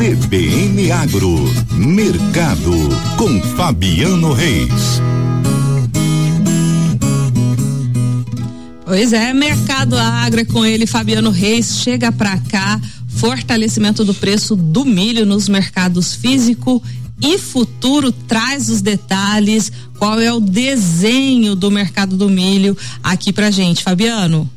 CBN Agro, Mercado, com Fabiano Reis. Pois é, Mercado Agro é com ele, Fabiano Reis, chega para cá, fortalecimento do preço do milho nos mercados físico e futuro traz os detalhes, qual é o desenho do mercado do milho aqui pra gente, Fabiano.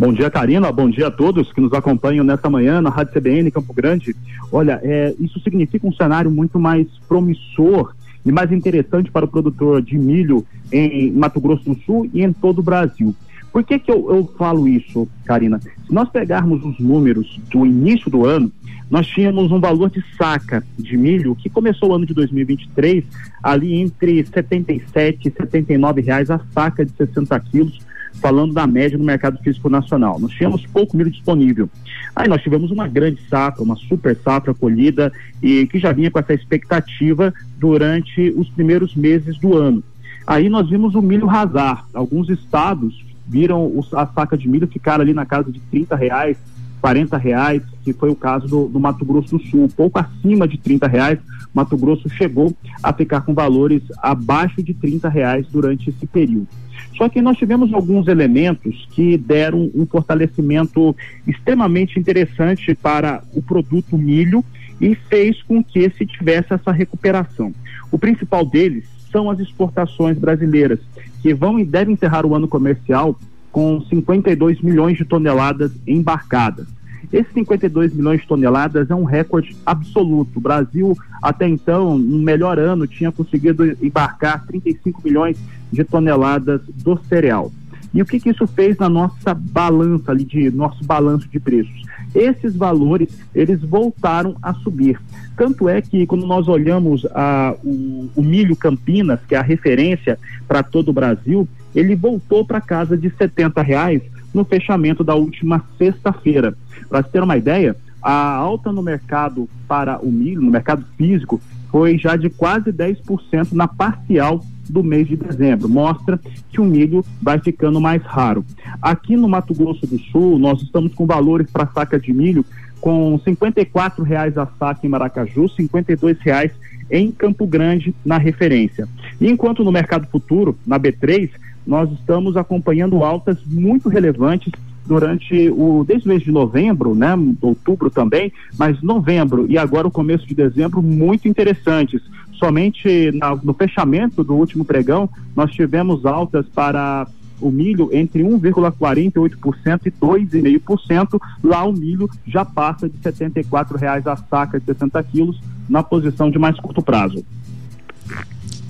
Bom dia, Karina. Bom dia a todos que nos acompanham nesta manhã na Rádio CBN Campo Grande. Olha, é, isso significa um cenário muito mais promissor e mais interessante para o produtor de milho em Mato Grosso do Sul e em todo o Brasil. Por que, que eu, eu falo isso, Karina? Se nós pegarmos os números do início do ano, nós tínhamos um valor de saca de milho que começou o ano de 2023 ali entre 77 e 79 reais a saca de 60 quilos falando da média no mercado físico nacional. Nós tínhamos pouco milho disponível. Aí nós tivemos uma grande safra, uma super safra colhida e que já vinha com essa expectativa durante os primeiros meses do ano. Aí nós vimos o milho rasar. Alguns estados viram a saca de milho ficar ali na casa de 30 reais, 40 reais, que foi o caso do, do, Mato Grosso do Sul. Pouco acima de 30 reais, Mato Grosso chegou a ficar com valores abaixo de 30 reais durante esse período. Só que nós tivemos alguns elementos que deram um fortalecimento extremamente interessante para o produto milho e fez com que se tivesse essa recuperação. O principal deles são as exportações brasileiras, que vão e devem encerrar o ano comercial com 52 milhões de toneladas embarcadas. Esses 52 milhões de toneladas é um recorde absoluto. O Brasil, até então, no melhor ano, tinha conseguido embarcar 35 milhões de toneladas do cereal. E o que, que isso fez na nossa balança ali, de nosso balanço de preços? Esses valores, eles voltaram a subir. Tanto é que quando nós olhamos a, o, o milho Campinas, que é a referência para todo o Brasil, ele voltou para casa de 70 reais no fechamento da última sexta-feira. Para ter uma ideia, a alta no mercado para o milho, no mercado físico, foi já de quase 10% na parcial do mês de dezembro. Mostra que o milho vai ficando mais raro. Aqui no Mato Grosso do Sul, nós estamos com valores para saca de milho com 54 reais a saca em Maracaju, 52 reais em Campo Grande na referência. Enquanto no mercado futuro, na B3, nós estamos acompanhando altas muito relevantes durante o desde o mês de novembro, né, outubro também, mas novembro e agora o começo de dezembro muito interessantes. Somente na, no fechamento do último pregão nós tivemos altas para o milho entre 1,48% e 2,5%. Lá o milho já passa de R$ reais a saca de 60 quilos na posição de mais curto prazo.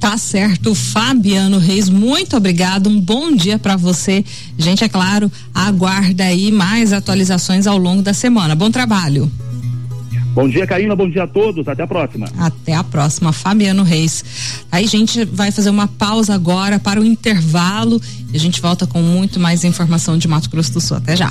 Tá certo, Fabiano Reis, muito obrigado. Um bom dia para você. Gente, é claro, aguarda aí mais atualizações ao longo da semana. Bom trabalho. Bom dia, Karina. Bom dia a todos. Até a próxima. Até a próxima, Fabiano Reis. Aí, gente, vai fazer uma pausa agora para o intervalo e a gente volta com muito mais informação de Mato Grosso do Sul. Até já.